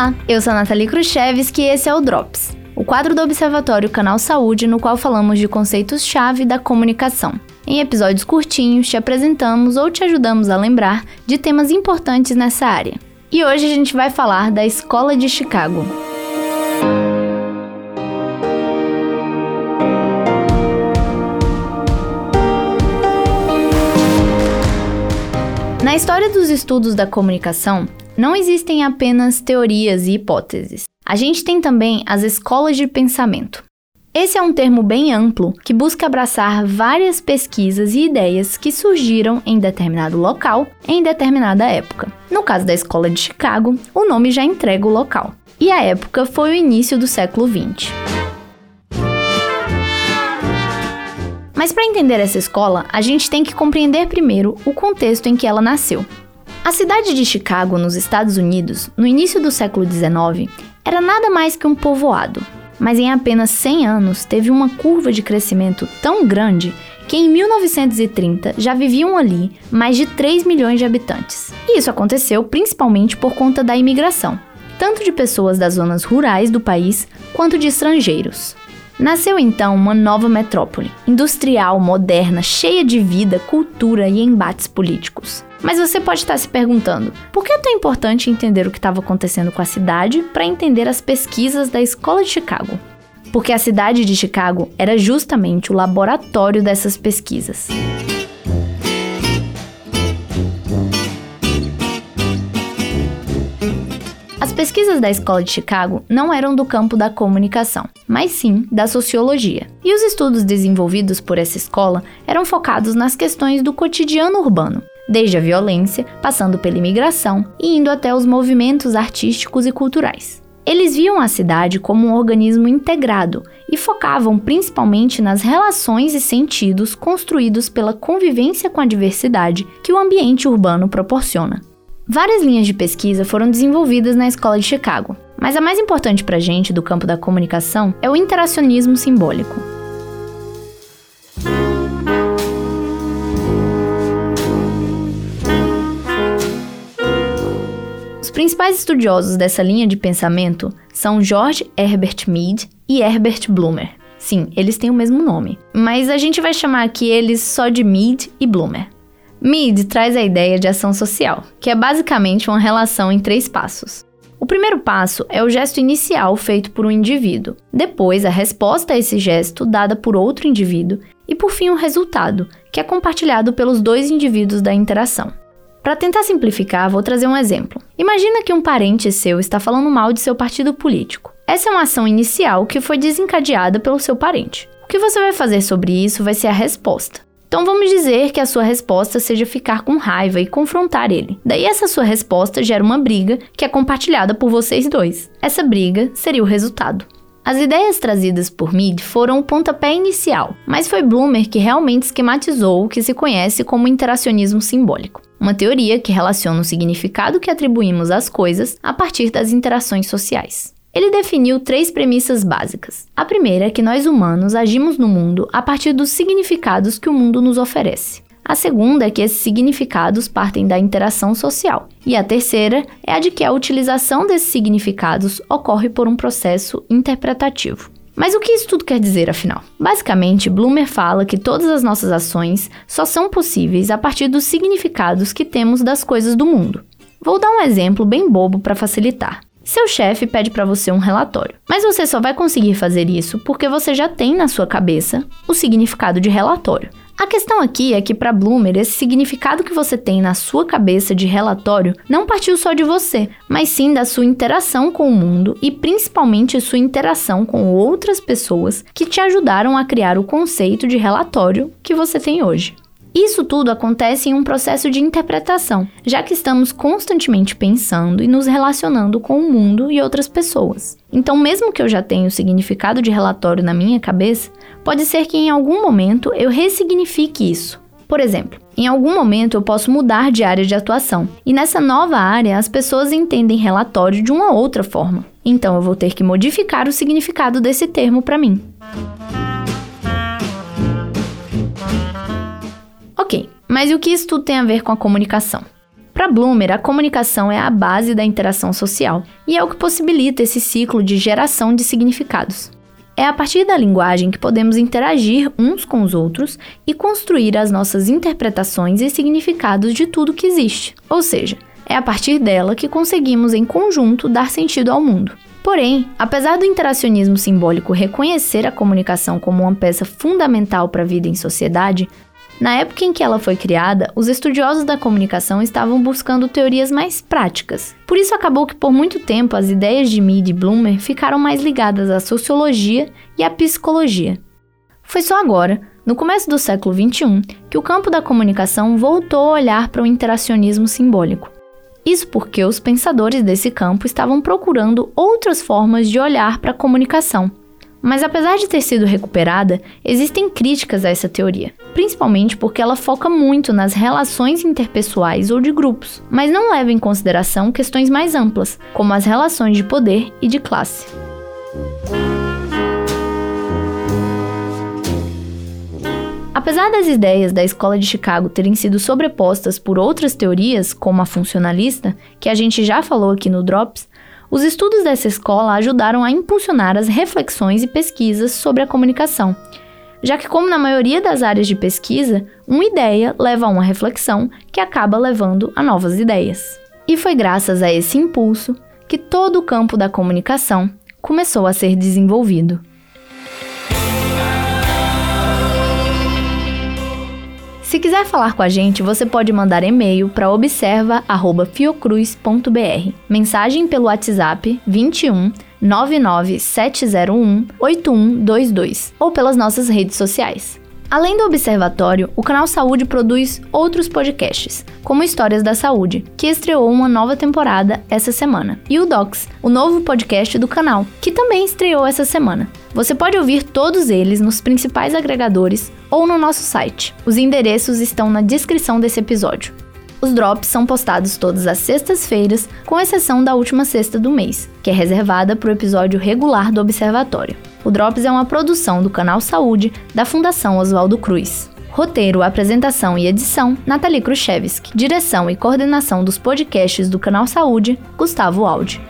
Olá, eu sou a Nathalie Khrushchevski e esse é o Drops, o quadro do Observatório Canal Saúde no qual falamos de conceitos-chave da comunicação. Em episódios curtinhos, te apresentamos ou te ajudamos a lembrar de temas importantes nessa área. E hoje a gente vai falar da Escola de Chicago. Na história dos estudos da comunicação, não existem apenas teorias e hipóteses. A gente tem também as escolas de pensamento. Esse é um termo bem amplo que busca abraçar várias pesquisas e ideias que surgiram em determinado local em determinada época. No caso da escola de Chicago, o nome já entrega o local. E a época foi o início do século XX. Mas para entender essa escola, a gente tem que compreender primeiro o contexto em que ela nasceu. A cidade de Chicago, nos Estados Unidos, no início do século XIX, era nada mais que um povoado, mas em apenas 100 anos teve uma curva de crescimento tão grande que em 1930 já viviam ali mais de 3 milhões de habitantes. E isso aconteceu principalmente por conta da imigração, tanto de pessoas das zonas rurais do país quanto de estrangeiros. Nasceu então uma nova metrópole, industrial, moderna, cheia de vida, cultura e embates políticos. Mas você pode estar se perguntando: por que é tão importante entender o que estava acontecendo com a cidade para entender as pesquisas da Escola de Chicago? Porque a cidade de Chicago era justamente o laboratório dessas pesquisas. Pesquisas da Escola de Chicago não eram do campo da comunicação, mas sim da sociologia. E os estudos desenvolvidos por essa escola eram focados nas questões do cotidiano urbano, desde a violência, passando pela imigração e indo até os movimentos artísticos e culturais. Eles viam a cidade como um organismo integrado e focavam principalmente nas relações e sentidos construídos pela convivência com a diversidade que o ambiente urbano proporciona. Várias linhas de pesquisa foram desenvolvidas na Escola de Chicago, mas a mais importante para a gente do campo da comunicação é o interacionismo simbólico. Os principais estudiosos dessa linha de pensamento são George Herbert Mead e Herbert Blumer. Sim, eles têm o mesmo nome, mas a gente vai chamar aqui eles só de Mead e Blumer. Mead traz a ideia de ação social, que é basicamente uma relação em três passos. O primeiro passo é o gesto inicial feito por um indivíduo, depois a resposta a esse gesto dada por outro indivíduo e por fim o resultado, que é compartilhado pelos dois indivíduos da interação. Para tentar simplificar, vou trazer um exemplo. Imagina que um parente seu está falando mal de seu partido político. Essa é uma ação inicial que foi desencadeada pelo seu parente. O que você vai fazer sobre isso vai ser a resposta. Então vamos dizer que a sua resposta seja ficar com raiva e confrontar ele. Daí essa sua resposta gera uma briga que é compartilhada por vocês dois. Essa briga seria o resultado. As ideias trazidas por Mead foram o pontapé inicial, mas foi Bloomer que realmente esquematizou o que se conhece como interacionismo simbólico, uma teoria que relaciona o significado que atribuímos às coisas a partir das interações sociais. Ele definiu três premissas básicas. A primeira é que nós humanos agimos no mundo a partir dos significados que o mundo nos oferece. A segunda é que esses significados partem da interação social. E a terceira é a de que a utilização desses significados ocorre por um processo interpretativo. Mas o que isso tudo quer dizer, afinal? Basicamente, Bloomer fala que todas as nossas ações só são possíveis a partir dos significados que temos das coisas do mundo. Vou dar um exemplo bem bobo para facilitar. Seu chefe pede para você um relatório, mas você só vai conseguir fazer isso porque você já tem na sua cabeça o significado de relatório. A questão aqui é que para Bloomer, esse significado que você tem na sua cabeça de relatório não partiu só de você, mas sim da sua interação com o mundo e principalmente sua interação com outras pessoas que te ajudaram a criar o conceito de relatório que você tem hoje. Isso tudo acontece em um processo de interpretação, já que estamos constantemente pensando e nos relacionando com o mundo e outras pessoas. Então, mesmo que eu já tenha o significado de relatório na minha cabeça, pode ser que em algum momento eu ressignifique isso. Por exemplo, em algum momento eu posso mudar de área de atuação, e nessa nova área as pessoas entendem relatório de uma outra forma. Então eu vou ter que modificar o significado desse termo para mim. Ok, mas e o que isso tudo tem a ver com a comunicação? Para Bloomer, a comunicação é a base da interação social e é o que possibilita esse ciclo de geração de significados. É a partir da linguagem que podemos interagir uns com os outros e construir as nossas interpretações e significados de tudo que existe. Ou seja, é a partir dela que conseguimos, em conjunto, dar sentido ao mundo. Porém, apesar do interacionismo simbólico reconhecer a comunicação como uma peça fundamental para a vida em sociedade, na época em que ela foi criada, os estudiosos da comunicação estavam buscando teorias mais práticas. Por isso acabou que por muito tempo as ideias de Mead e Bloomer ficaram mais ligadas à sociologia e à psicologia. Foi só agora, no começo do século XXI, que o campo da comunicação voltou a olhar para o interacionismo simbólico. Isso porque os pensadores desse campo estavam procurando outras formas de olhar para a comunicação, mas apesar de ter sido recuperada, existem críticas a essa teoria, principalmente porque ela foca muito nas relações interpessoais ou de grupos, mas não leva em consideração questões mais amplas, como as relações de poder e de classe. Apesar das ideias da escola de Chicago terem sido sobrepostas por outras teorias, como a funcionalista, que a gente já falou aqui no Drops, os estudos dessa escola ajudaram a impulsionar as reflexões e pesquisas sobre a comunicação, já que, como na maioria das áreas de pesquisa, uma ideia leva a uma reflexão que acaba levando a novas ideias. E foi graças a esse impulso que todo o campo da comunicação começou a ser desenvolvido. Se quiser falar com a gente, você pode mandar e-mail para observa@fiocruz.br. Mensagem pelo WhatsApp 21 99701 8122 ou pelas nossas redes sociais. Além do Observatório, o canal Saúde produz outros podcasts, como Histórias da Saúde, que estreou uma nova temporada essa semana, e o Docs, o novo podcast do canal, que também estreou essa semana. Você pode ouvir todos eles nos principais agregadores ou no nosso site. Os endereços estão na descrição desse episódio. Os drops são postados todas as sextas-feiras, com exceção da última sexta do mês, que é reservada para o episódio regular do Observatório. O Drops é uma produção do canal Saúde da Fundação Oswaldo Cruz. Roteiro, apresentação e edição: Nathalie Khrushchevski. Direção e coordenação dos podcasts do canal Saúde: Gustavo Aldi.